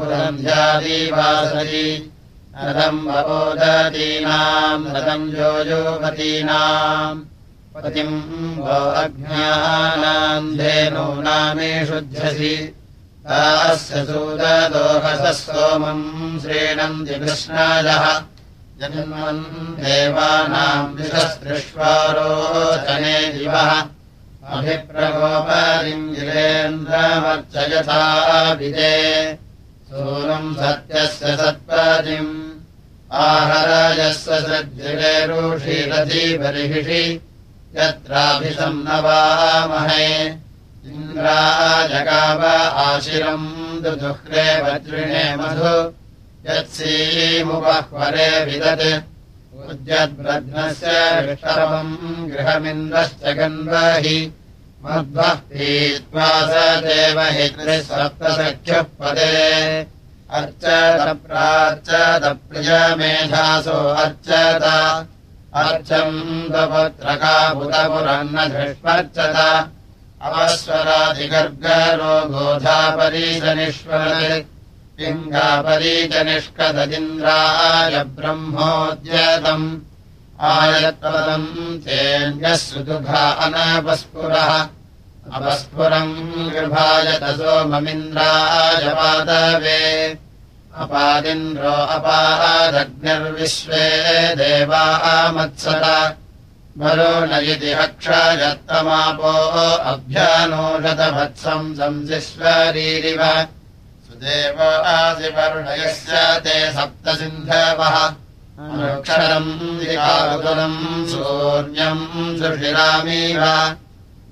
पुरन्ध्यादिवासरि रथम् भवोदतीनाम् रथम् योजोपतीनाम् पतिम् वो अज्ञानाम् धेनूनामेषुध्यसि तास्य सूददोहसः सोमम् श्रीणन्ति कृष्णायः जन्मन् देवानाम् दिशस्पृष्वारोचने दिवः। अभिप्रगोपरिम् जिरेन्द्रमर्चयथा विदे सूनम् सत्यस्य सत्पदिम्। आहराजस्य सद्भिरेरुषिरधिबर्हिषि यत्राभिसन्नवामहे इन्द्राजगाव आशिरम् दुदुह्रे वज्रिणे मधु। यत्सीमुपह्वरे विदत्। उद्यद्ब्रध्नस्य विष्टवम् गृहमिन्द्रश्च गन्वहि। मध्वः पीत्वा स देवहि त्रिसप्तसख्युः पदे। अर्चतप्रार्चतप्रियमेधासो अर्चत। अर्चम् दपत्रकाबुतपुरन्न धृष्वर्चत अवस्वरादिगर्गरो गोधापरीशनिष्वरे पिङ्गापरीचनिष्कददिन्द्राय ब्रह्मोद्यतम्। आयत्पदम् तेऽन्यः सुदुघा अनपस्फुरः अपस्फुरम् गृभायत सोममिन्द्राय पादवे। अपादिन्द्रो अपादग्निर्विश्वे देवामत्सत संसिश्वरीरिव। सुदेव आदिवरुणयस्य ते अनुक्षरम् दिकाकुलम् सूर्यम् सुषिरामीव।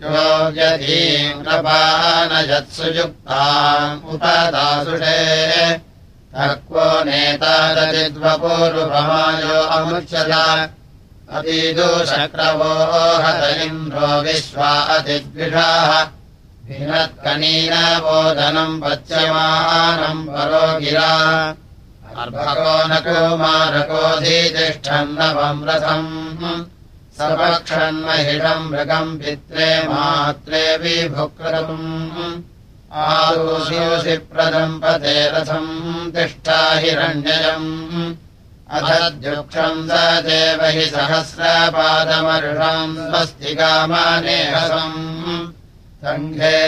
योग्यधीन्द्रपानयत्सुयुक्ताम् उपदासुषे। तक्वो नेतादतिद्वपूर्वमायो अमुच्यत अतीदुशक्रवो हत इन्द्रो विश्वा अतिद्विषाः। भिनत्कनीनबोधनम् पच्यमानम् परो गिरा। अर्भको न कुमारकोऽधितिष्ठन्नवम् रथम्। सपक्षन्महिषम् मृगम् पित्रे मात्रे विभुक्रतुम्। आदोषिप्रदम्पते रथम् तिष्ठा हिरण्ययम् अधद्युक्षम् स देव हि सहस्रपादमर्षम् स्वस्तिकामानेहसम् सङ्घे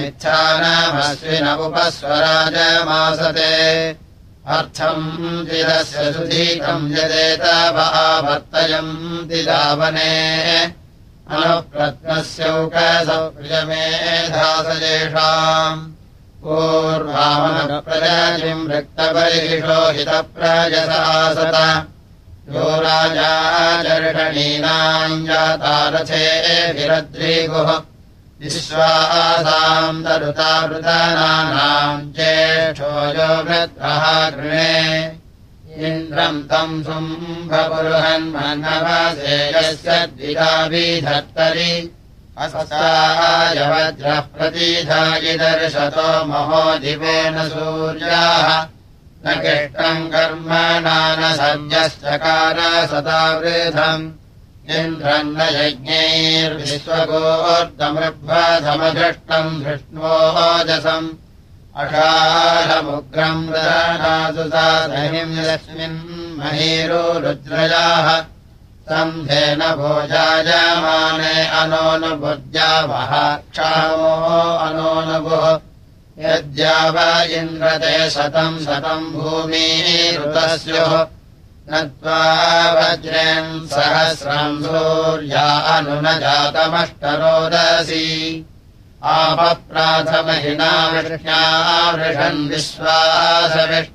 मिच्छानमश्विन उपस्वराजमासते अर्थम् चिरस्य सुधीकम् यदेतवावर्तयन्ति दावने। अनुप्रत्नस्यौकसप्रियमेधासजेषाम् पूर्वामनप्रजातिम् रक्तपरिषो हितप्रजसासत यो राजाचर्षणीनाम् जातारथेभिरद्रीगुः विश्वासाम् तरुतावृतानाम् ज्येष्ठो यो वृत्रः गृणे इन्द्रम् तम् शुम्भपुरुहन्मन्नवसेयस्य द्विधाभिधर्तरि अस्तायवज्रः प्रतीधायिदर्शतो महो दिवेन सूर्याः। न किष्टम् कर्म नान सञ्जश्चकार सदावृधम् इन्द्रम् न यज्ञैर्विश्वगोर्दमृभ्वधमधृष्टम् धृष्णोजसम् अषाढमुग्रम् रदासु साधनिम् यस्मिन् महीरो रुद्रजाः सन्धेन भोजायमाने अनोनुभुज्यावः क्षामो अनोनुभुः यद्याव इन्द्रते शतम् शतम् भूमिरुतस्युः। न त्वा वज्रेन् सहस्रम् सूर्या अनुन जातमष्टरोदसी आपप्राथमहिना वृष्ण्या वृषन् विश्वासविष्ठसवसा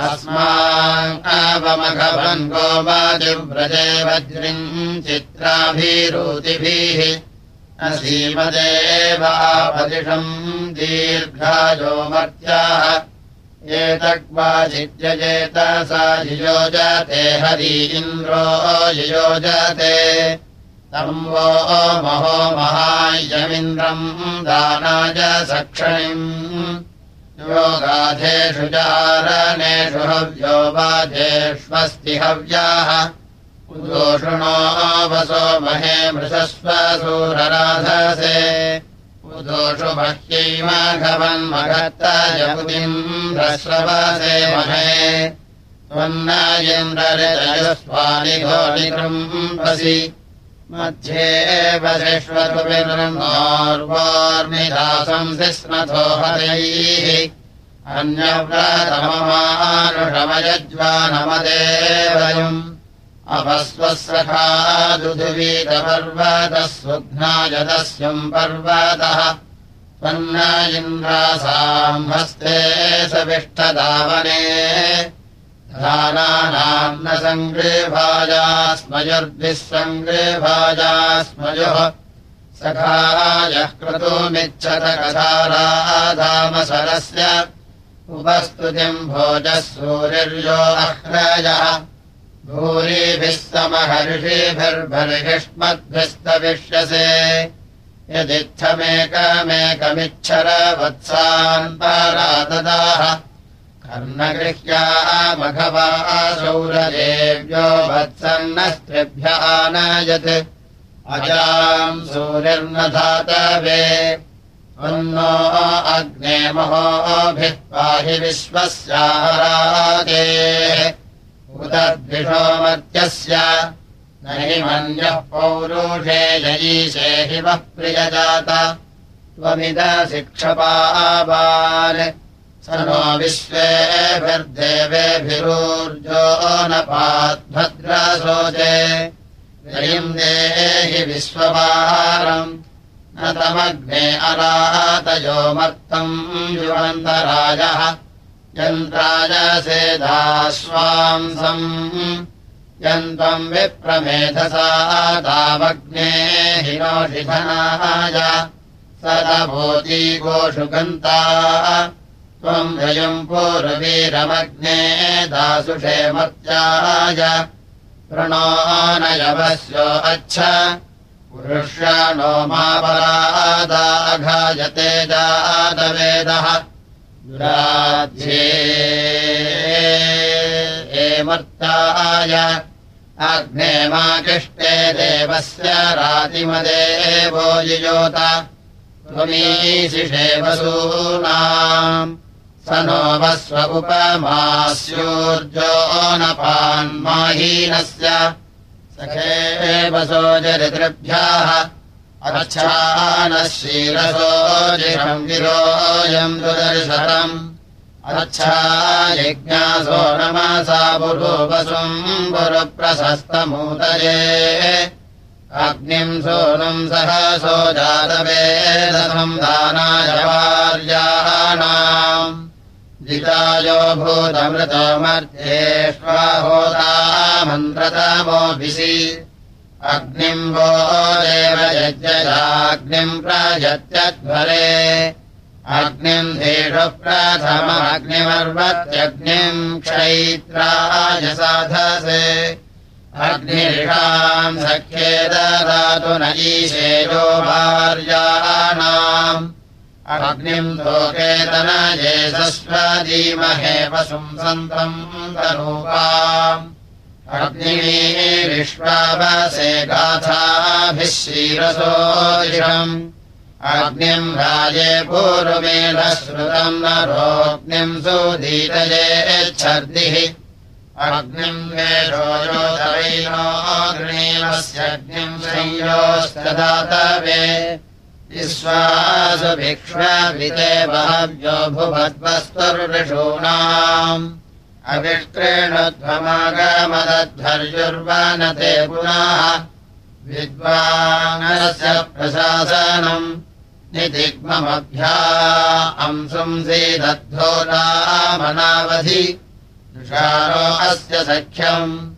अस्माकवमघवन् गोमादिव्रजे वज्रिम् चित्राभिरूतिभिः असीमदेवापदिषम् दीर्घायो मर्त्याः एतग्वाजित्यजेत सा युयोजते हरि इन्द्रो युयोजते तम् वो महो महायमिन्द्रम् दानाय सक्षणिम् योगाधेषु चारणेषु हव्यो। बाधेष्वस्ति हव्याः उदोषुणो वसो महे मृषस्वसूरराधसे। उदोषु बह्यैमाघवन्मघत्तजमुदिम् ह्रस्रवसे महे। त्वन्नायन्द्रजयस्वानि घोलिकृम्पसि मध्ये वसिष्वतुर्वार्मिदासंसि स्मथो हरैः दुधुवीतपर्वतः स्वघ्नायदस्यम् पर्वतः त्वन्न इन्द्रासाम् हस्ते सविष्टदावने धानानाम् न सङ्गृभाजा स्मयुर्भिः सङ्गृभाजा स्मयोः सखायः क्रतुमिच्छत कथाराधामसरस्य उपस्तुतिम् भोजः सूर्यो अह्रजः भूरिभिः समहर्षिभिर्भर्हिष्मद्भिस्तविष्यसे। यदित्थमेकमेकमिच्छर वत्सान् पाराददाः। कर्णगृह्याः मघवा सौरदेव्यो वत्सन्नस्त्रिभ्य आनयत्। अजाम् सूर्यर्न धातवे अन्नो अग्ने महोभिः पाहि विश्वस्यारागे उदद्विषोमर्त्यस्य न हि मन्यः पौरुषे जयीशे हि वः प्रियजात। त्वमिदशिक्षपाबान् स नो विश्वेभिर्देवेभिरूर्जो न पाद्भद्रशोचे जयम् देहि विश्ववारम् न तमग्ने अरातयोमर्थम् युवन्तराजः। यन्त्राजसेदाश्वांसम् यन्त्वम् विप्रमेधसा तावग्ने हिनोषिधनाय सदभूती गोषु गन्ता त्वम् रयम् पूर्वीरमग्ने दासुषे अच्छ। पुरुष्याणो मापरादाघायते जातवेदः। एमर्ताय अग्ने मा किष्टे देवस्य रातिमदेवो युजोत त्वमीशिषे वसूनाम् स नो वस्व उपमास्योर्जो नपान्माहीनस्य सखे वसोजरितृभ्याः अच्छानः क्षीरसोजिरम् गिरोऽयम् दुदर्शतम्। अच्छा यज्ञासो नमसा पुरोवसुम् पुरप्रशस्तमूतये अग्निम् सोनुम् सहसो जातवेदसम् दानाय वार्याणाम् जितायो भूतमृतो मर्त्येष्वाहोता मन्त्रतमोभिषि अग्निम् वो देव यज्ञजाग्निम् प्रयत्यध्वरे अग्निम् धेषु प्रथमग्निमर्वत्यग्निम् क्षैत्राय साधसे। अग्निषाम् सख्ये ददातु ईशेयो भार्याणाम् अग्निम् लोकेतनये सस्वदीमहे वसुम् सन्तम् तनूपाम्। अग्निविश्वावसे गाथाभिः क्षीरसोदिषम्। अग्निम् राजे पूर्वमेधः श्रुतम् नरोऽग्निम् सुदीतयेच्छर्दिः अग्निम् योधवैनो गृणीमस्यग्निम् संयोस्तदातवे विश्वासु भिक्ष्वाभिते बहव्यो भुवद्वस्तुर्षूणाम् अभिष्क्रेणध्वमागमदध्वर्युर्वनते पुनः। विद्वानस्य प्रशासनम् निदिग्ममभ्या अंसुंसीदद्धो नामनावधि। तुषारो अस्य सख्यम्।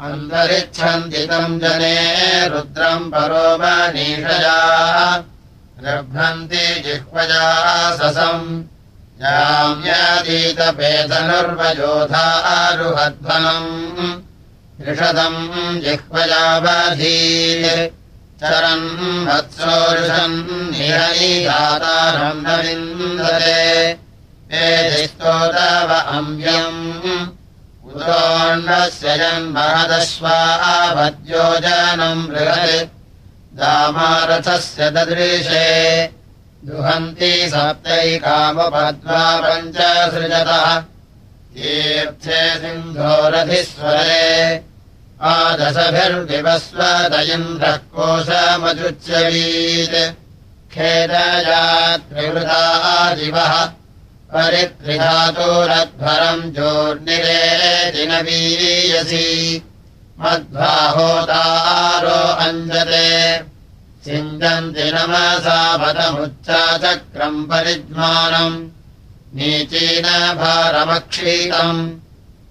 अन्तरिच्छन्ति तम् जने रुद्रम् परो मनीषया गर्भन्ति जिह्वजा ससम् याम्यादीतपेतनुर्वयोधारुहध्वनम् ऋषदम् जिह्वजावधी। चरन् वत्सोरुषन् निरयीदातारम् न विन्दते एधिस्तोदव अम्यम्। उतोऽन्नस्य जन्महदश्वाभद्योजनम् बृहत् दामारथस्य ददृशे। दुहन्ति सप्तैकामपद्मा पञ्च सृजतः। तीर्थे सिन्धोरधिस्वरे। आदशभिर्विवस्वदयिन्द्रः कोशमजुच्यवीत् खेदयात्रिवृता दिवः परित्रिधातोरध्वरम् जोर्निरे दिनवीयसि मध्वाहोतारो अञ्जते। सिञ्जन्ति नमसा पदमुच्चाचक्रम् परिज्मानम् नीचीनभारमक्षीतम्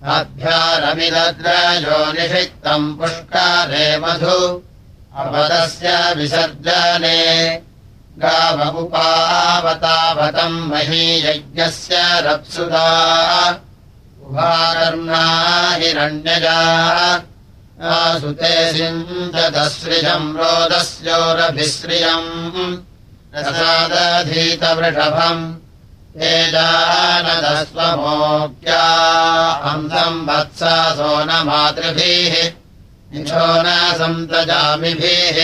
अभ्यारमिदद्रजो निषिक्तम् पुष्कारे मधु। अपदस्य विसर्जने। गावमुपावतावतम् महीयज्ञस्य रप्सुदा। उभाकर्णा हिरण्यजा सिञ्चदश्रियम् रोदस्योरभिश्रियम् रसादधीतवृषभम् तेजानदस्वमोक्या हंसम् वत्सा सोनमातृभिः निशो न सन्तजामिभिः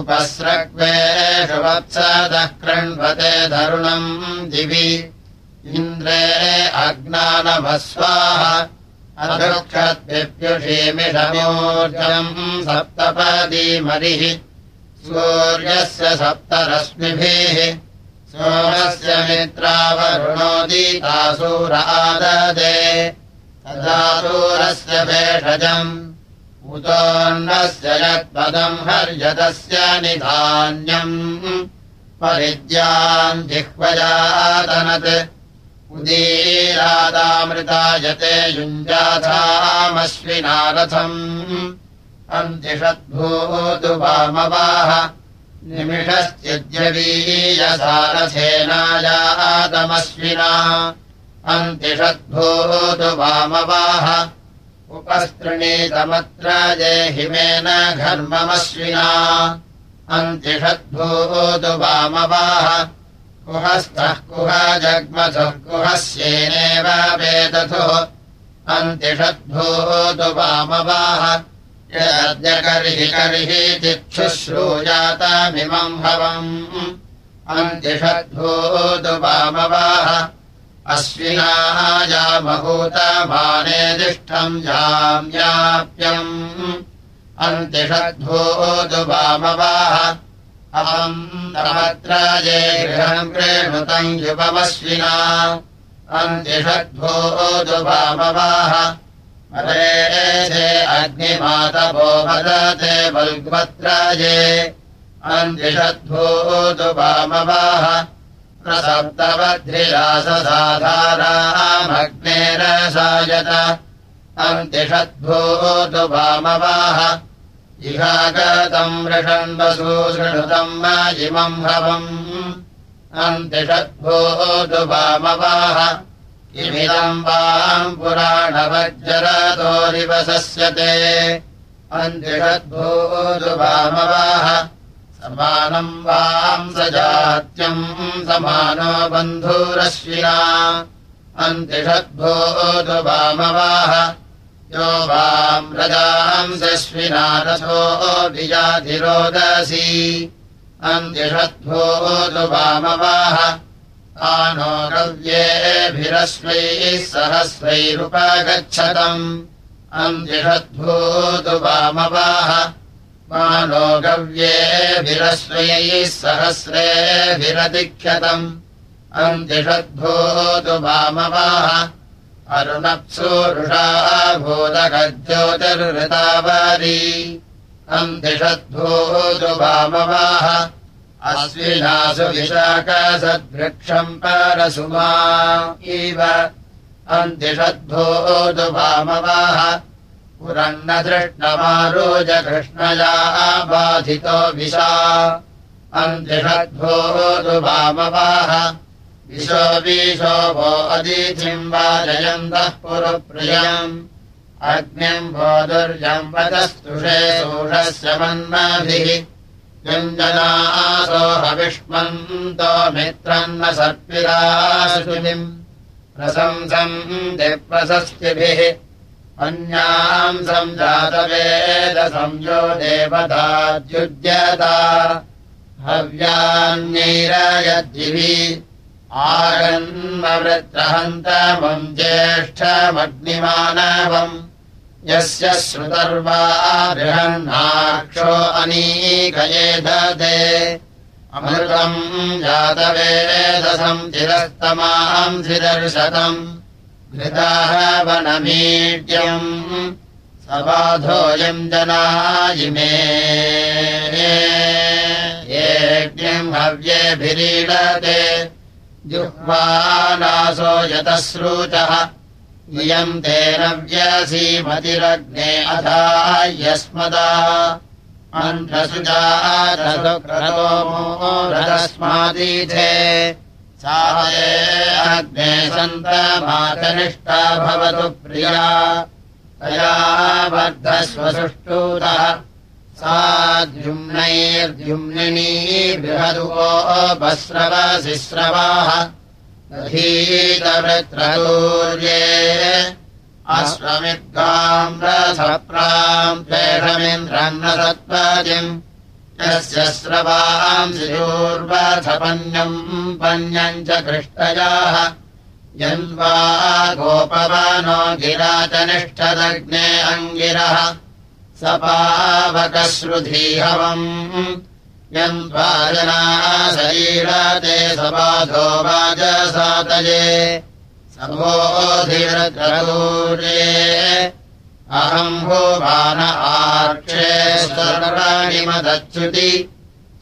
उपस्रग्वेषु वत्सदः कृण्वते धरुणम् दिवि इन्द्रे अज्ञानमस्वाः अदृक्षद्विप्युषीमिषमोर्जम् सप्तपदीमरिः सूर्यस्य सप्तरश्मिभिः सोमस्य मित्रावरुणोदीतासूराददे तदासूरस्य भेषजम् उतोऽन्नस्य यत्पदम् हर्यतस्य निधान्यम् परिद्याम् जिह्वजातनत् उदीरादामृतायते युञ्जाथामश्विनारथम् अन्तिषद्भूतु वामवाह निमिषश्चिद्यवीयसारथेनायातमश्विना। अन्तिषद्भूतु वामवाह उपस्तृणीतमत्र जेहिमेन घर्ममश्विना। अन्तिषद्भूतु वामवाह कुहस्तः कुह जग्मथुः कुहस्येनेव वेदथुः अन्तिषद्भूतु वामवाह यद्यकर्हि कर्हि चिक्षुश्रूजातमिमम् भवम् अन्तिषद्भूतु वामवाह अश्विनाः जामभूतमानेदिष्ठम् जाम्याप्यम् अन्तिषद्भूतु वामवाह अहम् ये गृहम् प्रेणुतम् युपमश्विना अन्तिषद्भूतु वामवाह मरे अग्निमातपो वदते बल्ग्वत्राजे अन्तिषद्भूतु वामवाह प्रसप्तवध्रिराससाधारामग्नेरसायत अन्तिषद्भूतु वामवाह इहागतम् वृषण्वसूसृणुतम् इमम् भवम् अन्तिषद्भूतु वामवाह इमिदम् वाम् पुराणवज्जरतोरिवसस्यते अन्तिषद्भूतु वामवाह समानम् वाम् स जात्यम् समानो बन्धुरश्विना। अन्तिषद्भूतु वामवाह यो वाम् रथोऽभिजाधिरोदसी अन्तिषद्भूतु वामवाह। आनो रव्येभिरश्वैः सहस्रैरुपगच्छतम्। अन्तिषद्भूतु वामवाह। मानो गव्येभिरश्वैः सहस्रेभिरतिख्यतम्। अन्तिषद्भूतु वामवाह अरुणप्सूरुषा भूतगज्योतिर्हृतावारी अन्तिषद्भूतु वामवाह अश्विनासु विशाखसद्वृक्षम् परसुमा इव। वामवाह पुरन्न दृष्टमारोज कृष्णया बाधितो विशा अन्तिषद्भूतु वामवाह विशो विशोभो अदिथिम् वाजयन्तः पुरप्रियम्। अग्निम् भो दुर्यम् वदस्तुषे सूषस्य मन्माभिः। व्यञ्जनासो हविष्मन्तो मित्रन्न सर्पिराशुनिम् प्रशंसम् दिप्रशस्तिभिः। अन्याम् सञ्जातवेदसंयो देवताद्युज्यता। हव्यान्यैरयद्भिः आगन्मवृत्रहन्तमम् ज्येष्ठमग्निमानवम् यस्य श्रुतर्वा बृहन्नाक्षो अनीकये ददे अमृतम् जातवेदसम् चिरस्तमाम् शिदर्शतम् घृताः वनमीड्यम् सबाधोऽयम् जनायिमे येज्ञम् हव्येभिरीडते जुह्वानासो यतश्रूचः इयम् तेन व्यसीमतिरग्ने अथा यस्मदा मन्त्रसुजातस्मादीथे सा अग्ने सन्तमातनिष्ठा भवतु प्रिया। तया बद्धस्वसुष्टूतः सा द्युम्नैर्द्युम्निनी बृहदुवो भस्रवशिश्रवाः धीतवृत्रदूर्ये अश्वमिद्गाम् रसप्राम् पेषमिन्द्रन्नसत्पदिम् यस्य स्रवाम् शिशूर्वसपन्यम् पन्यम् च कृष्टयाः यन्वा गोपवनो गिराचनिष्ठदग्ने अङ्गिरः सपावकश्रुधीहवम्। यन्त्वा जना शरीरते सबाधो वाजसातये सबोधिरद्रदूर्ये अहम् भुवान आर्क्षे सर्वाणिमदच्युति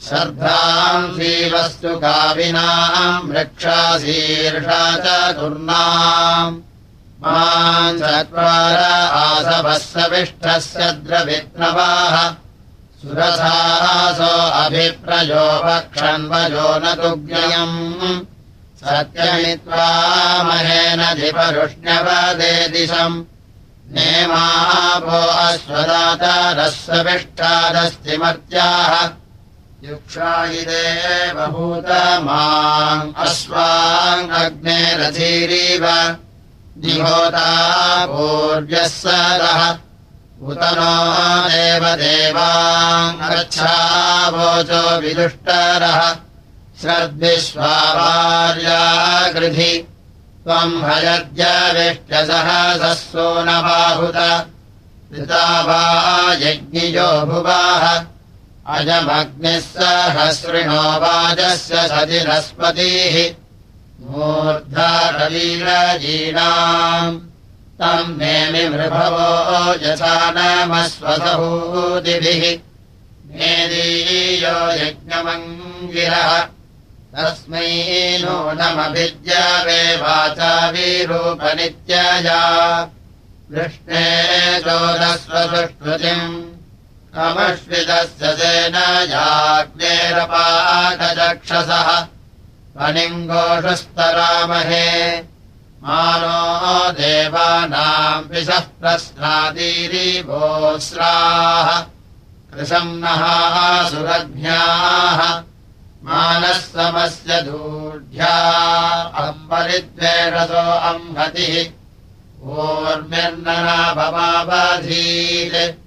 श्रद्धाम् श्रीवस्तु काविनाम् वृक्षाशीर्षा च दुर्नाम् माम् चत्वार द्रवित्नवाः। सुरसासो अभिप्रयो वक्षन्वजो न तुग्ययम् सत्यमित्वा महेन धिपरुष्ण्यवदे दिशम्। अश्वदातरः मर्त्याः युक्षायिदे बभूत माम् अश्वाङ्ग्नेरथीरीव पूर्व्यः सरः उत नो देवदेवाङ्गच्छावोचो विदुष्टरः। श्रद्विश्वार्याकृधि त्वम् हयद्यविष्ट्यसहसो न बाहुत। पिता वा यज्ञियो भुवाः। अजमग्निः सहस्रिणो वाजस्य सदिनस्पतिः मूर्धारवीरजीनाम् तम् नेमि मृभवो यथा नमस्वसहूतिभिः। मेदीयो यज्ञमङ्गिरः। तस्मै नूनमभिद्यावे वाचा वीरूपनित्यया कृष्णे चोदस्वसुष्टुतिम् कमश्वितस्य सेन फणिङ्गोषस्तरामहे मानो देवानाम् विषः प्रस्नादीरिभोस्राः कृशम् नः सुरज्ञाः मानः समस्य दूढ्या। अम्बरिद्वेषसो अम्भतिः। ऊर्मिर्नना भवावधीत्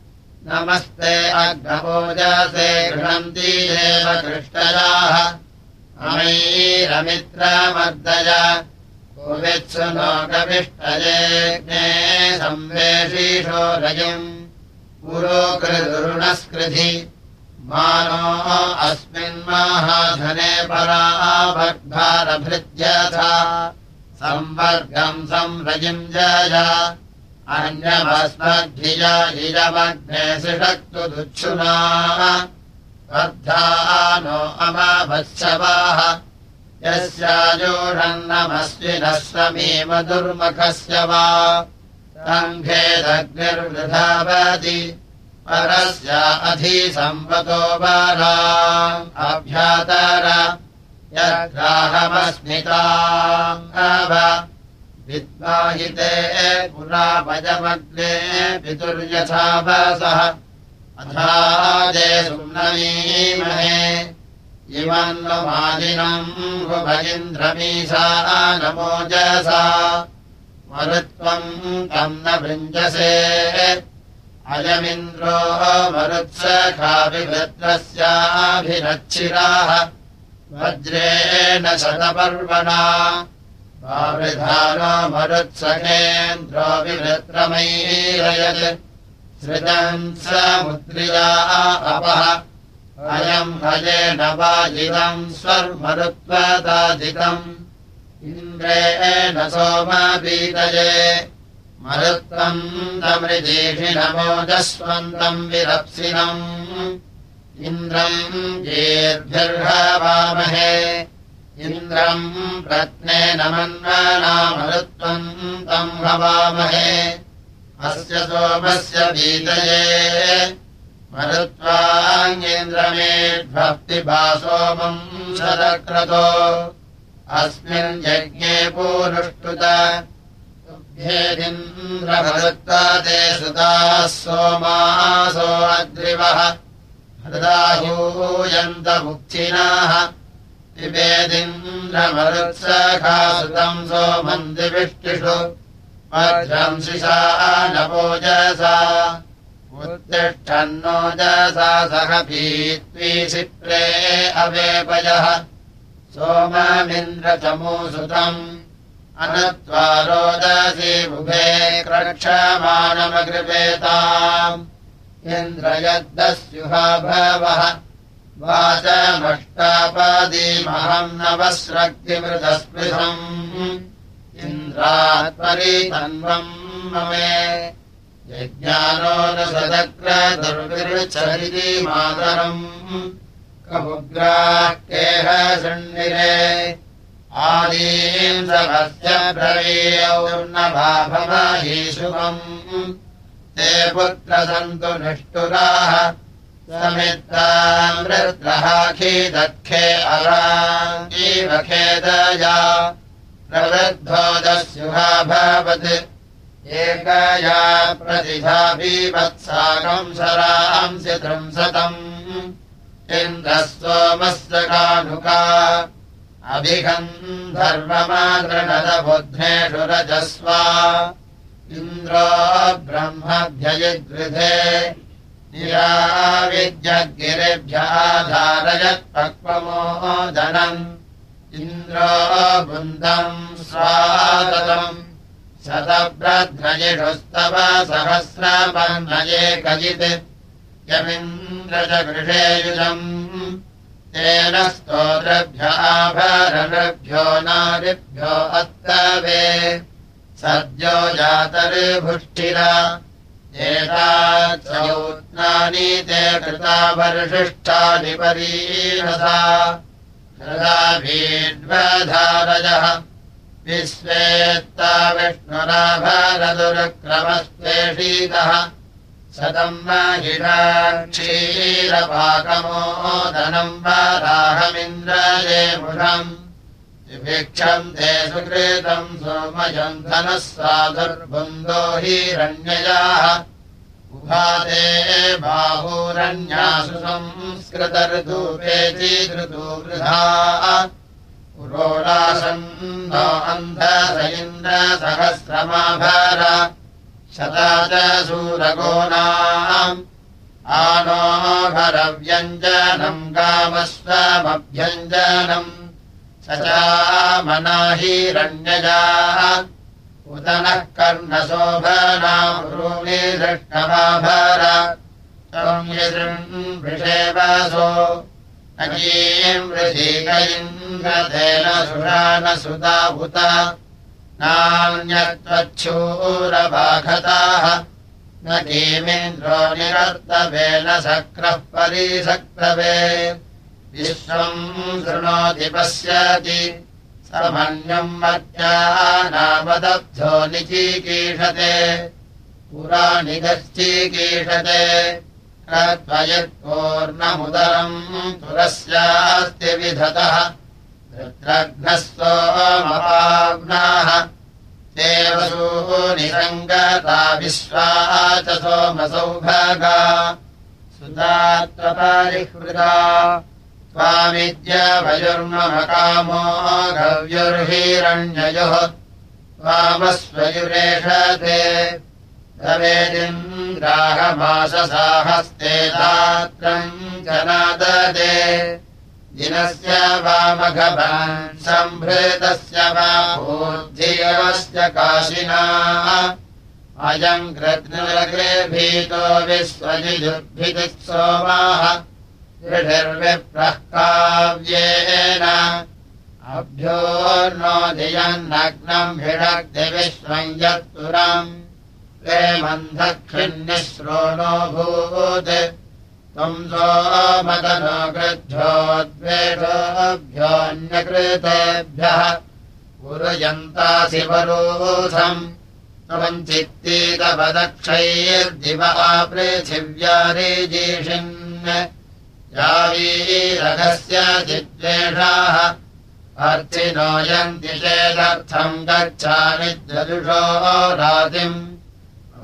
नमस्ते अग्नभोजसे गृह्णन्ति एव कृष्टयाः अमैरमित्रमर्दय। कुवित्सु नो कविष्टये संवेशीषो रजम् पुरोकृदुरुणस्कृधि मानो अस्मिन्माहाधने पराभग्भारभृत्यथा संवर्गम् संरजिम् जय। अन्यभस्मद्धिया इजमग्ने सिषक्तु दुच्छुना नो अमाभत्सवाः यस्याजोषन्नमस्विनः समीम दुर्मुखस्य वा सङ्घेदग्निर्वृधावति परस्य अधिसम्पतो बाला अभ्यातर यद्राहमस्मिता विद्वाहिते पुराभजमग्ने पितुर्यथावसः अथा जे सुम्नमीमहे। इमन्वमादिनम् भुभगिन्द्रमीषा नमोजसा मरुत्वम् तम् न भृञ्जसे। अयमिन्द्रो मरुत्सखाभिभद्रस्याभिरच्छिराः। वज्रेण शतपर्वणा। वृधानो मरुत्सखेन्द्रो विवृत्रमैरयत् सृजम् समुद्रिया अपः। अयम् भजेन वाजितम् स्वर्मरुत्वदाजितम्। इन्द्रेण सोमबीतये मरुत्वम् तमृजेषिणमोजस्वन्तम् विरप्सिनम्। इन्द्रम् येर्भिर्हवामहे इन्द्रम् रत्नेन मन्मनामरुत्वम् तम् हवामहे अस्य सोमस्य बीतये मरुत्वाङ्गेन्द्रमेभक्तिभा सोमम् शतक्रतो अस्मिन् यज्ञे पूरुष्टुत ेदिन्द्रभरुत्वादे सुताः सोमासो अग्रिवः। हृदाहूयन्तमुक्थिनाः पिबेदिन्द्रमरुत्सखासुतम् सोमन्दिविष्टिषु मध्वंसिषा नवोजसा उत्तिष्ठन्नोजसा सह भीत्वीसिप्रे अवेपयः सोममिन्द्रचमूसुतम् अनत्वा रोदसी बुभे क्रक्षमाणमकृपेताम् इन्द्रयद्दस्युहा भवः वाचमष्टापादीमहम् नवस्रक्तिमृतस्पृशम् इन्द्रात्परि तन्वम् ममे। यज्ञानो न सदग्रदुर्विरुचरिति मातरम् कमुग्राः केह शृण्डिरे आदीन्द्रभस्य ब्रवीयौर्णभाभमहीशुभम् ते पुत्रसन्तु निष्ठुराः समित्रामृद्रहाखीदखे अराङ्गीव खेदया प्रवृद्धोदस्युहाभवत् एकया प्रतिभाभिवत्साकम् शरांसि त्रिंशतम् इन्द्रः सोमस्य कानुका अभिघम् धर्ममादृणदबुद्धेषु रजस्वा। इन्द्रो ब्रह्मभ्यजिगृधे निराविद्यगिरिभ्याधारयत्पक्वमोदनम् इन्द्रो स्वादतम् शतभ्रध्रजिषुस्तव सहस्रपन्नये कजित्। यमिन्द्र च गृहेयुजम् तेन स्तोत्रभ्य आभरणभ्यो नारिभ्यो अत्तवे। सद्यो जातर्भुष्ठिरा एतानि ते कृता वर्षिष्ठानि परीणसा हृदाभीड्वधारजः विश्वेत्ता विष्णुराभरदुर्क्रमस्त्वेषीतः सतम् महिषाक्षीरपाकमोदनम् वाराहमिन्द्रये मुषम्। विभिक्षम् ते सुकृतम् सोमयम् धनः साधुर्बुन्दो हिरण्ययाः उभाते बाहूरण्यासु संस्कृतर्धूपे चीदृतु वृथा पुरोलासन्नो अन्धस इन्द्रसहस्रमाभार शता च सूरगोणाम् आनोहरव्यञ्जनम् गामस्वमभ्यञ्जनम् स चामनाहिरण्यजाः उत नः अजीम् वृषीकैन्द्रतेन सुषानसुता उत नान्यत्वच्छूरभाखताः न कीमिन्द्रो निरर्तवेन सक्रः परिसक्तवे विश्वम् शृणोति पश्यति मत्या नामदब्धो निचीकीषते। पुरा निगश्चीकीषते त्वयत्पूर्णमुदरम् पुरस्यास्ति विधतः। वृत्रघ्नस्तोमपाग्नाः देवसूनिरङ्गता विश्वा च सोमसौभगा। सुतात्वपरिहृदा त्वामस्वयुरेषते तवेदिन्द्राहमाससाहस्ते दात्रम् जनाददे दिनस्य वामघवान् सम्भृतस्य वा भूर्धियवस्य काशिना। अयम् कृत्नगृहे भीतो विश्वजिदुर्भिदिः सोमाः दृढिर्विप्रः काव्येन अभ्यो नो धियन्नग्नम् भिषग्धिविश्वम् यत्पुरम् प्रेमन्धक्षिन्निःश्रो नो भूत् त्वम् सोमदनो गृद्धोद्वेषोऽभ्योऽन्यकृतेभ्यः पुरयन्तासि वरोधम् त्वम् चित्तीतपदक्षैर्दिवा पृथिव्यारिजीषिन् यावीरघस्य चिद्वेषाः अर्थिनो यन्ति चेदर्थम् गच्छामि रातिम्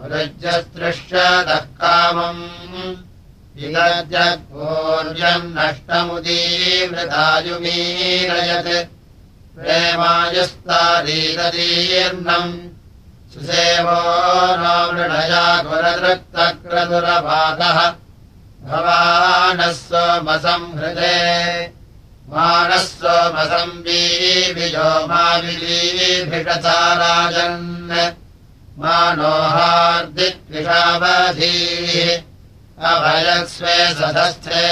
वृज्यस्तृष्यतः कामम्। विगजपूर्यम् नष्टमुदीवृतायुमीरयत् प्रेमायुस्तारीरदीर्णम् सुसेवो कुरदृक्तक्रदुरपाकः भवानः सोमसंहृते मानः सोमसंवीविजो मा विलीभिषता राजन् मानोहार्दिक्विषावधीः अभयस्वे सधस्थे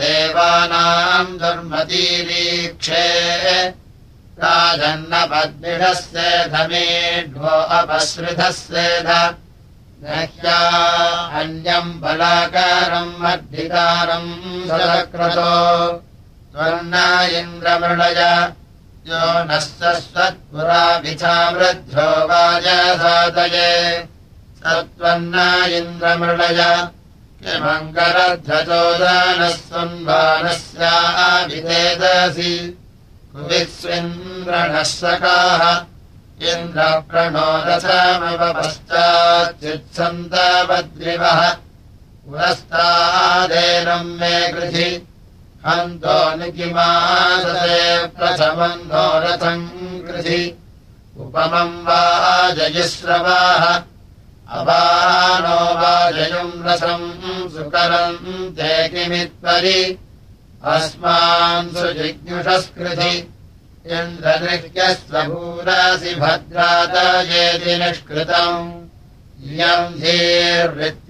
देवानाम् दुर्मतीरीक्षे। राजन्नपद्मिषस्येधमेढ्वो अपसृधस्येध नह्या अन्यम् बलाकारम् वर्धिकारम् सलक्रतो त्वन्न इन्द्रमृणय। यो नः सत्पुराभिचावृद्धो वाजसादये सत्त्वन्न इन्द्रमृणय। किमङ्करध्वचोदनः स्वन्वानस्याभिधेदसि कुविस्विन्द्रणः सकाः इन्द्रप्रणोदशमव पश्चाच्युत्सन्तवद्रिवः पुरस्तादेनम् मे कृधि हन्तो निकिमादसे प्रथमम् नो रथम् कृधि उपमम् वा जयिश्रवाः अवानो वाजयुम् रथम् सुकरम् ते किमित्परि। अस्मान् सुजिज्ञुषस्कृधि इन्द्रदृह्यस्वभूरासि भद्रातयेति निष्कृतम्। इयम् धीर्वृत्विजावती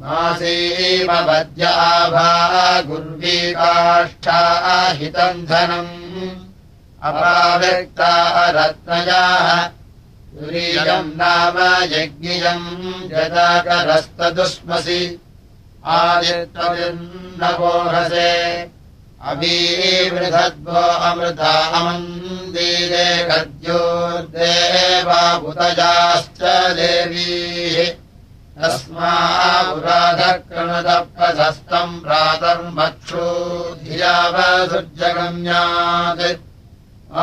मासीमवद्याभा गुर्वी काष्ठाहितम् धनम्। अपाव्यक्ता रत्नयाः तुरीयम् नाम यज्ञियम् यदाकरस्तदुष्मसि आदित्वविन्नवोहसे अबीवृधद्वो अमृता अमन्दीरे गद्योर्देवाभुतजाश्च देवीः तस्मापुराधकृणदप्रशस्तम् प्रातर्मक्षो धियावसुर्जगम्यात्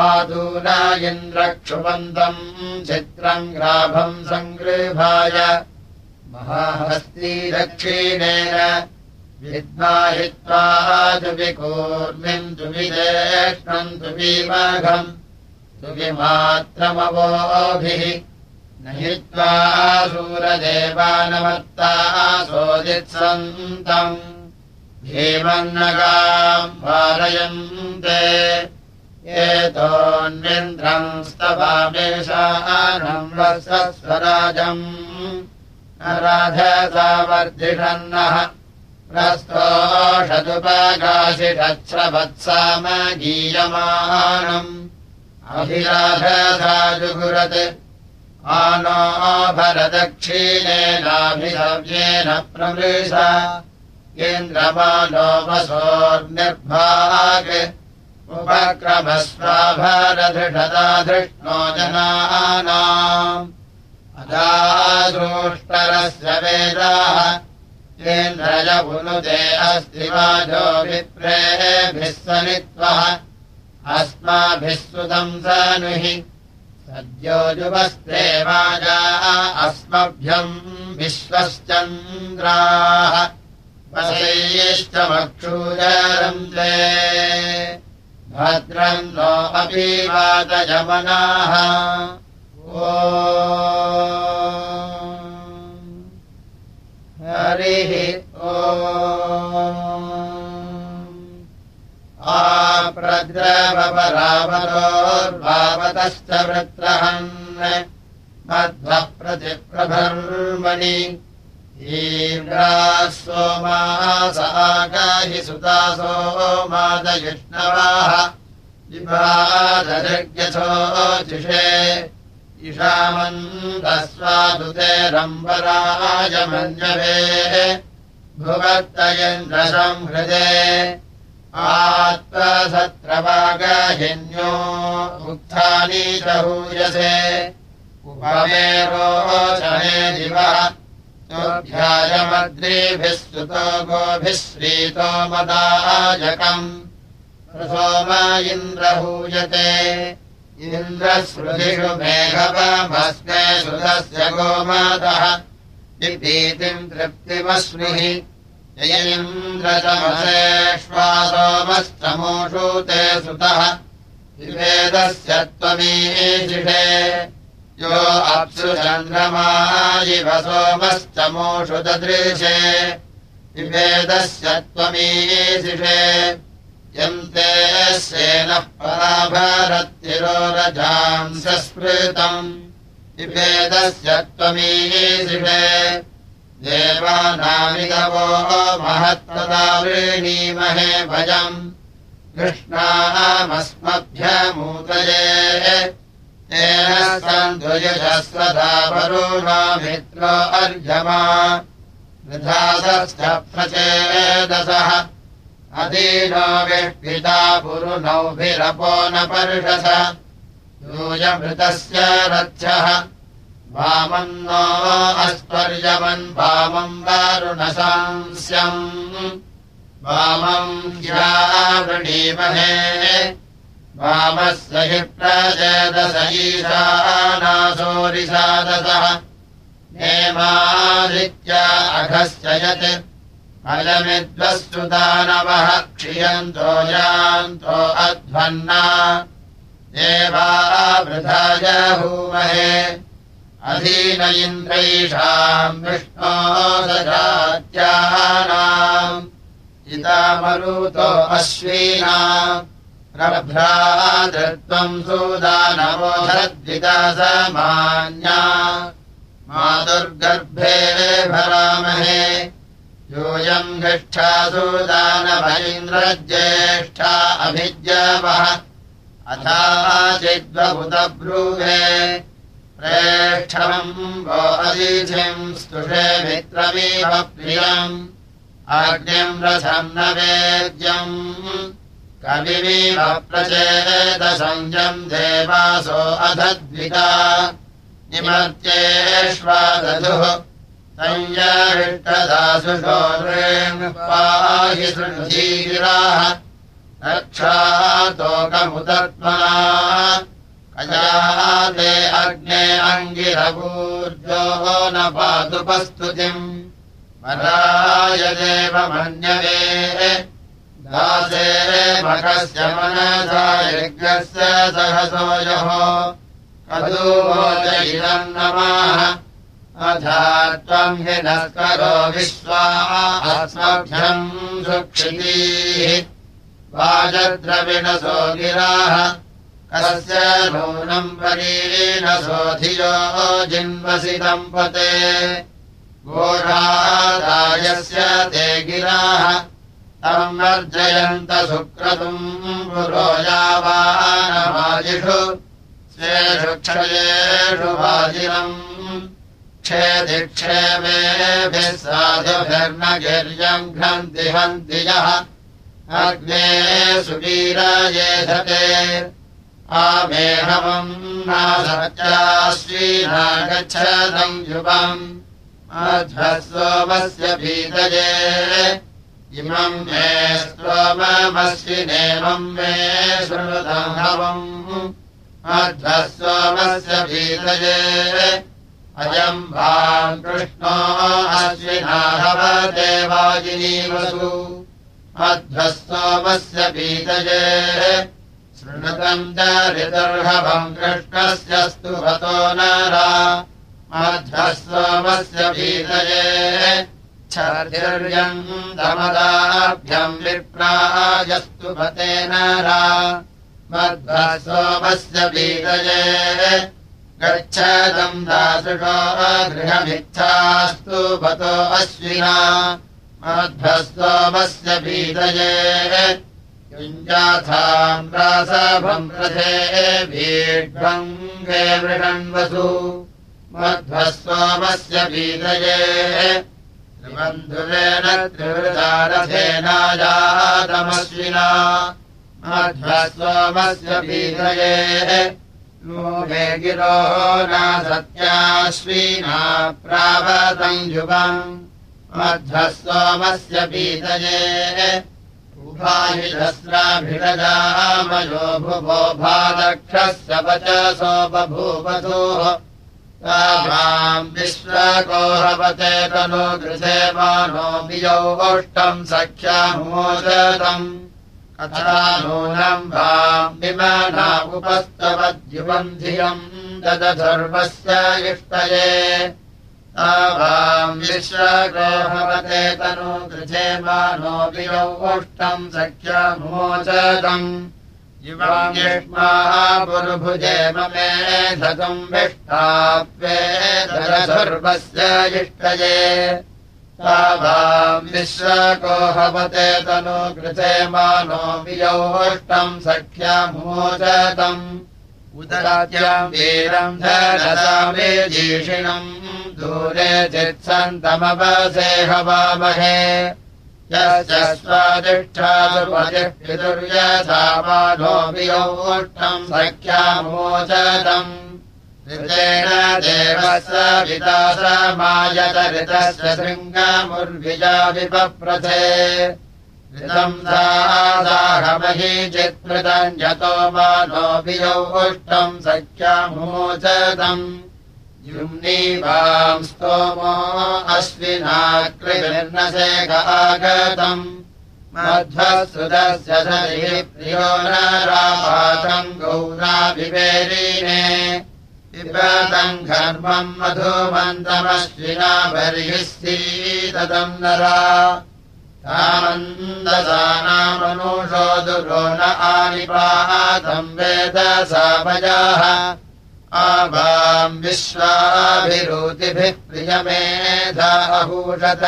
आदूना इन्द्रक्षुबन्तम् चित्रम् ग्राभम् सङ्गृभाय महाहस्ती दक्षिणेन विद्माहित्वा दुविकूर्मिम् दुविदेष्णम् दुविमघम्। दुविमात्रमवोभिः। न हित्वा सूरदेवानमत्ता सोदित्सन्तम्। भीमन्नगाम् पारयन्ते एतोऽन्विन्द्रम् स्तवामेषानम् वत्सस्वराजम्। राधसावर्धिषन्नः प्रस्तोषदुपकाशिषच्छ्रवत्सामगीयमानम् अभिराधसा जुगुरत् आनो भरदक्षिणेनाभिहव्येन प्रमृश केन्द्रमालोमसोर्निर्भाग् उपक्रमस्वाभरधृषदा धृष्णो जनानाम्। अदादृष्टरस्य वेदाः केन्द्रज पुनुते अस्ति वाजो विप्रेभिः सनित्वः। अस्माभिः सुतम् सनुहि सद्यो जुवस्ते वाजा अस्मभ्यम् विश्वश्चन्द्राः। वसैश्चमक्षूरन्ते भद्रम् नो अपि वातयमनाः ओ हरिः ओ आप्रद्रवपरावतोर्भावतश्च वृत्रहन् मध्वः प्रतिप्रभर्मणि ीव्राः सोमास आगाहि सुतासो मादयुष्णवाः विभादृग्यथोचिषे इषामन्दस्वादुते रम्बराय मञ्जवे भुवत्तयन्द्रसंहृदे आत्मसत्रवागाहिन्यो उत्थानी च हूयसे। उपमेरोचने दिवः। ध्यायमद्रीभिः स्तुतो गोभिः श्रीतो मदायकम् सोम इन्द्रहूयते इन्द्रश्रुतिषु मेघवमस्मे सुधस्य गोमादः विभीतिम् तृप्तिमस्मिः ययिन्द्रचमसेष्वासोमस्तमोषु ते सुतः विवेदस्य त्वमीशिषे यो अप्सु चन्द्रमायिव सोमश्चमोषु ददृशे विभेदस्य त्वमीशिषे यन्ते सेनः पराभरतिरोरजांसस्मृतम् विभेदस्य त्वमीशिषे देवानामिदवो महत्तदा वृणीमहे भजम्। कृष्णामस्मभ्यमूतये तेन सन्धुयशस्वधा वरुणो मित्रो अर्घमा वृथादश्च प्रचेदसः विष्पिता पुरुनौभिरपो न पर्षस यूयमृतस्य रथ्यः। वामन्नो अस्पर्यवन् वामम् वारुणसांस्यम्। वामम् ज्यावृणीमहे। वामस्य हि प्रचेदस ईशानासोरिसादसः हेमादित्या अघस्य यत् अयमिद्वस्तु दानवः क्षियन्तो यान्तो अध्वन्ना। देवावृथाय हूमहे अधीन इन्द्रैषाम् विष्णो सजात्यानाम् इतामरुतो अश्वीना। प्रभ्रातृत्वम् सुदानवोधद्वितासमान्या मातुर्गर्भे भरामहे यूयम् गिष्ठा सुदानभैन्द्रज्येष्ठा अभिज्ञवः। अथा चिद्वभुतब्रूहे प्रेष्ठम् वो अतिथिम् स्तुषे मित्रमेव प्रियम्। आज्ञम् रथम् वेद्यम्। कविमीव प्रचेदसंयम् देवासो अधद्विता निमर्त्येष्वादधुः पाहि सृढीराः रक्षातोकमुदत्मना अजाते अग्ने अङ्गिरपूर्जो न पादुपस्तुतिम् मदाय देवमन्यवे। दासे मखस्य मनसा यज्ञस्य सहसोजः कदूवोच इदम् नमः त्वम् हि नस्करो विश्वा अस्मभ्यम् सुक्षितीः। वाजद्रविणसो गिराः कस्य नूनम् परीनसोऽधियो जिन्वसि दम्पते। गोढादायस्य ते गिराः तम् वर्जयन्त सुक्रतुम् पुरो यावानवाजिषु स्वेषु क्षयेषु वाजिनम् क्षेदिक्षेमेभिः साधुभिर्न गिर्यम् घ्नन्ति हन्ति यः अग्ने सुवीरायेधते आमेहमम् गच्छदम् युवम्। अध्वः सोमस्य भीतये। इमम् मे स्तोममस्विनेमम् मे शृणुतम् हवम्। अध्वः सोमस्य भीतये अयम् वाम् कृष्णो अश्विनाहवदेवाजिनीवसु। मध्वः सोमस्य शृणुतम् च ऋतर्हवम् कृष्णस्य स्तुभतो नरा। सोमस्य पीतये छर्यम् दमदाभ्यम् विप्राजस्तु भते नरा। मध्वः सोमस्य पीतये गच्छदम् दासुषो गृहमिच्छास्तु भतो अश्विना। मध्वस्तोमस्य पीतये। युञ्जाथाम् रासभम् रथे भीड्वम् गे वृषण्वसु मध्वस्तोमस्य पीतये। त्रिबन्धुरेण त्रिवृतारथेनाजातमश्विना। मध्वस्तोमस्य पीतये मे गिरो न सत्याश्विना प्रावतम् युवम् मध्वः सोमस्य पीतये। उभाहिषस्राभिषजामयो भुवो भादक्षस्य वचसो बभूवधूः। ताम् विश्वकोहवते तनो गृहे मानो वियौ ओष्टम् सख्यामोदतम् अथा नूनम् वाम् विमाना उपस्तवद्युवम् धियम् ददधर्वस्य इष्टये आवाम् विश्वगोहवते तनु गृहे मानो वियौष्टम् सख्यमोचतम् युवम् युष्माः पुरुभुजे ममे धतुम् विष्टाप्ये धरधर्वस्य इष्टये तावाम् विश्वकोहवते तनु कृते मानो वियौष्टम् सख्यमोचतम्। उदराज्यम् वीरम् धरसामेजीषिणम् दूरे चित्सन्तमवसे हवामहे। यस्य स्वादिष्ठादुपतिर्यथा मानो वियौष्टम् सख्यामोचतम् ऋतेन देवस्य विदासमायतऋतस्य शृङ्गमुर्विजा विपप्रथे ऋतम् दाहमही चित्कृतम् यतो मानो वियौष्टम् सख्यामोचतम् युम्नीवाम् स्तोमो मध्वसुदस्य सरिः प्रियो न रापातम् गौराभिवेरीने पिबतम् घर्मम् मधुमन्तमश्विना बर्हिस्सीदम् नरा। तामन्दसानामनुषो दुरो न आनिपातम् वेदसापजाः आवाम् विश्वाभिरुतिभिः प्रियमेधाहूषत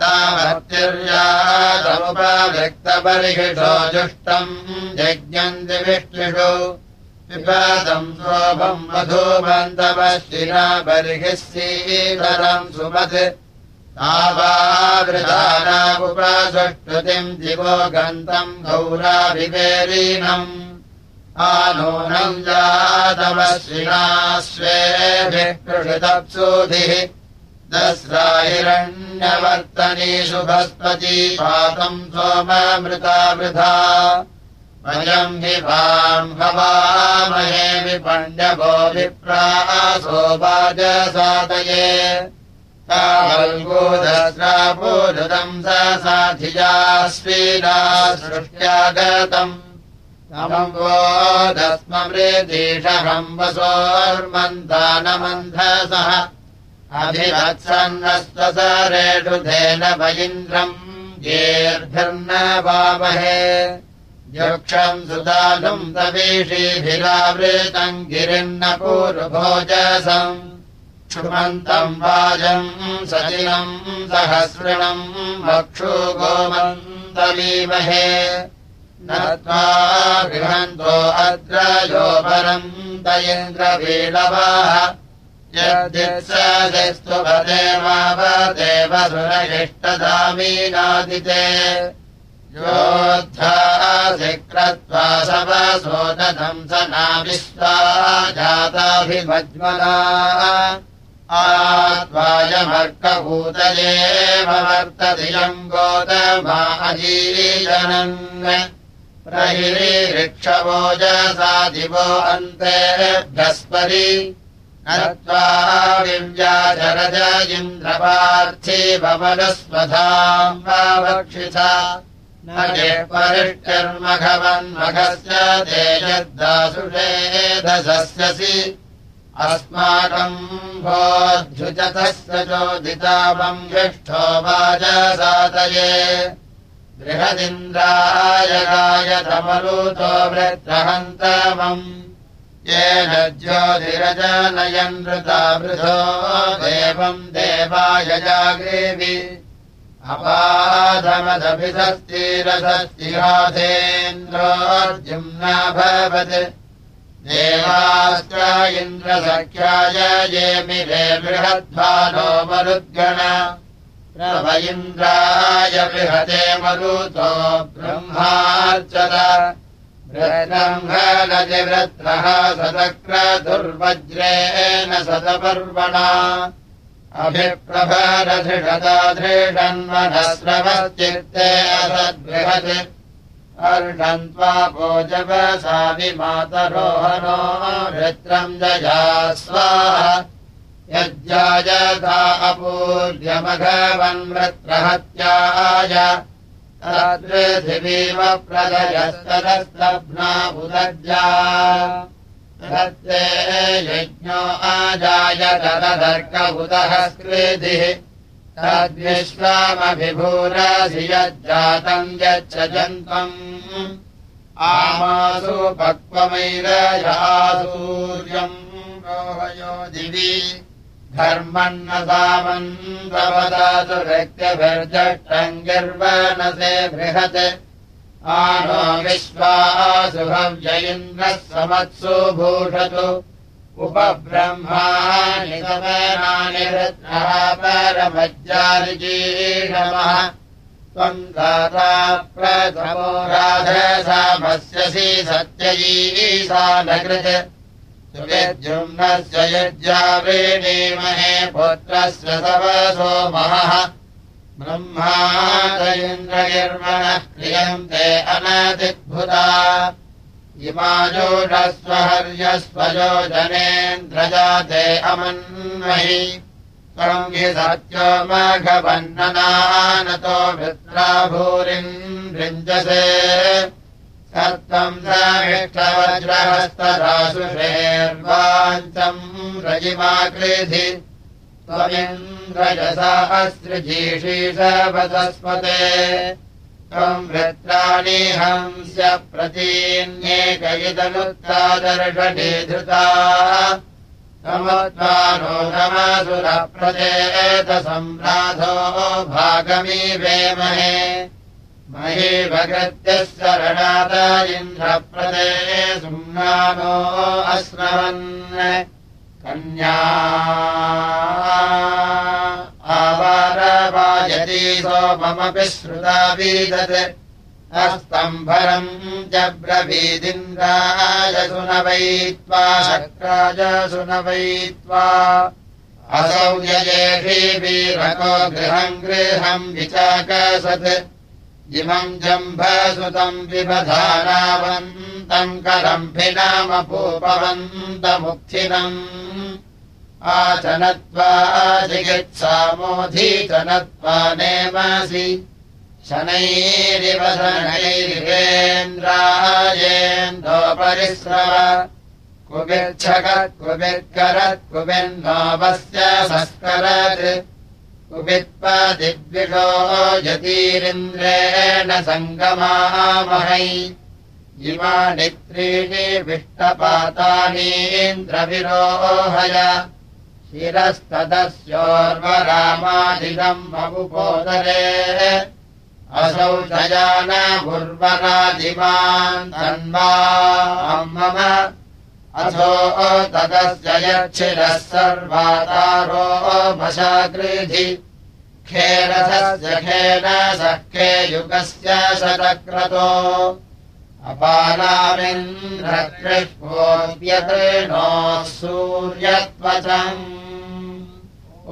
तामर्तिर्यादमुपव्यक्तबर्हिषो जुष्टम् यज्ञम् दिविष्णुषु विपादम् शोभम् मधुमन्तवशिरा बर्हिः सीधरम् सुमत् तावावृतानामुपसुष्टुतिम् दिवो गन्तम् गौराभिवेरीणम् आनूनम् जातमश्विना स्वेभिः कृषितप्सूभिः दस्राहिरण्यवर्तनीषु भस्पती पातम् सोममृतावृथा वाम् हवामहे विपण्डवो विप्रासो वाजसातये कावल्गोदस्रापूरुदम् स साधियास्वीना सृष्ट्यागतम् नमोदस्ममृदीषहम् वसोर्मन्दानमन्धसः। अभिवत्सन्नस्वसरेषु धेन वैन्द्रम् येर्भिर्न वामहे यक्षम् तवीषीभिरावृतम् गिरिन्न पूर्वभोजसम् क्षुमन्तम् वाजम् सजिनम् सहस्रणम् वक्षु गोमन्तमीमहे नत्वा गृहन्तो अद्रयो परम् दयेन्द्रवीलवाः यद्यस्तु वदेवावदेव सुरगिष्टदामीनादिते योद्धासि क्रत्वा सवसोदधम् स नाविश्वा जाताभिमज्मला आत्वायमर्कभूतयेव वर्तधियम् गोतमा अजीजनन् प्रहिरीक्षवोजसा दिवो अन्तेभ्यस्परि नत्वा विव्याचरज इन्द्रपार्थी भवनस्वधाम् वक्षिथा न परिष्टर्मघवन्मघस्य तेजद्दासुषेधसस्यसि अस्माकम् भोऽध्युचतस्य चोदितापम् ज्येष्ठो वाजसातये बृहदिन्द्राय गायतमलूतो वृत्रहन्तमम् येन ज्योतिरजनयन् वृता वृथो देवम् देवाय जाग्रेवि अपाधमदभिषस्तिरसस्तिहाधेन्द्रोऽर्जुम्ना भवत्। देवाश्च इन्द्रसख्याय ये मिरे बृहद्भानो मरुद्गण। प्रभ इन्द्राय बृहते मरुतो ब्रह्मार्चत। ब्रह्मनतिवृत्रः सदक्रतुर्वज्रेण सतपर्वणा अभिप्रभरधृषदाधृषन्वनस्रवश्चित्ते असद्बृहत् अर्षन्त्वा भोजवसा विमातरोहनो वृत्रम् जया स्वाहा यज्ञायथा अपूर्यमघवन्वृत्रहत्याय तदृथिवीव प्रदयस्तदस्तभ्ना यज्ञो आजाय तद्विश्वामभिभूरसि यज्जातम् यच्छ जन्तम् आमासु पक्वमैरयासूर्यम् रोहयो दिवि। धर्मन्न सामन्वदातु व्यक्तिभिर्जष्टम् गर्वनसे बृहत् आनो विश्वासुभव्य इन्द्रः समत्सु भूषतु। उपब्रह्माणि समनानि रत्नः परमज्जालिजीषमः त्वम् दाता प्रथमो राधसामस्यसि सत्ययीसा न कृत् सुविद्युम्नस्य यज्ञावेणीमहे पुत्रस्य सवसो महः ब्रह्मादयिन्द्रगिर्मणः क्रियन्ते अनतिद्भुता इमाजोषस्वहर्यस्वजो जनेन्द्रजाते अमन्महि त्वम् हि सत्यो मघवन्ननानतो मित्रा भूरिम् भृञ्जसे सत्त्वम् समिष्टवज्रहस्तदासुषेर्वाञ्चम् रजिमाकृधि त्वमिन्द्रजसाहस्रजीषीषवतस्पते त्वम् वृत्राणि हंस्य प्रतीन्येकयितनुत्तादर्शने धृता तमत्वानो नमसुरप्रचेतसम्राधो भागमी वेमहे मही भगत्यः शरणाद इन्द्रप्रदे सुम्नानो अस्मवन् कन्या आवारवायती सोममपि श्रुता वीदत्। अस्तम्भरम् च वैत्वा शक्राजसु न वैत्वा असौ वीरको गृहम् गृहम् विचाकसत् इमम् जम्भसुतम् विबधानावन्तम् करम्भिनामपूपवन्तमुक्थिनम् आचनत्वा चिकित्सामोऽधीचनत्वा नेमसि शनैरिवधनैर्वेन्द्रायेन्दोपरिस्रव कुबिच्छकत् कुबिर्करत् कुबिर्नोपस्य संस्करत् कुबित्पदिद्विषो यतीरिन्द्रेण सङ्गमामहै। इमानि त्रीणि विष्टपातानीन्द्रविरोहय। शिरस्तदस्योर्वरामादिदम् ममुपोदरे असौ भुर्वरादिमान् तन्वा मम अथो ततस्य यच्छिरः सर्वातारो भ्रीधि खेनधस्य खेन सखेयुगस्य शतक्रतो अपालामिन्द्रिष्वोऽप्यते सूर्यत्वचम्। ओ।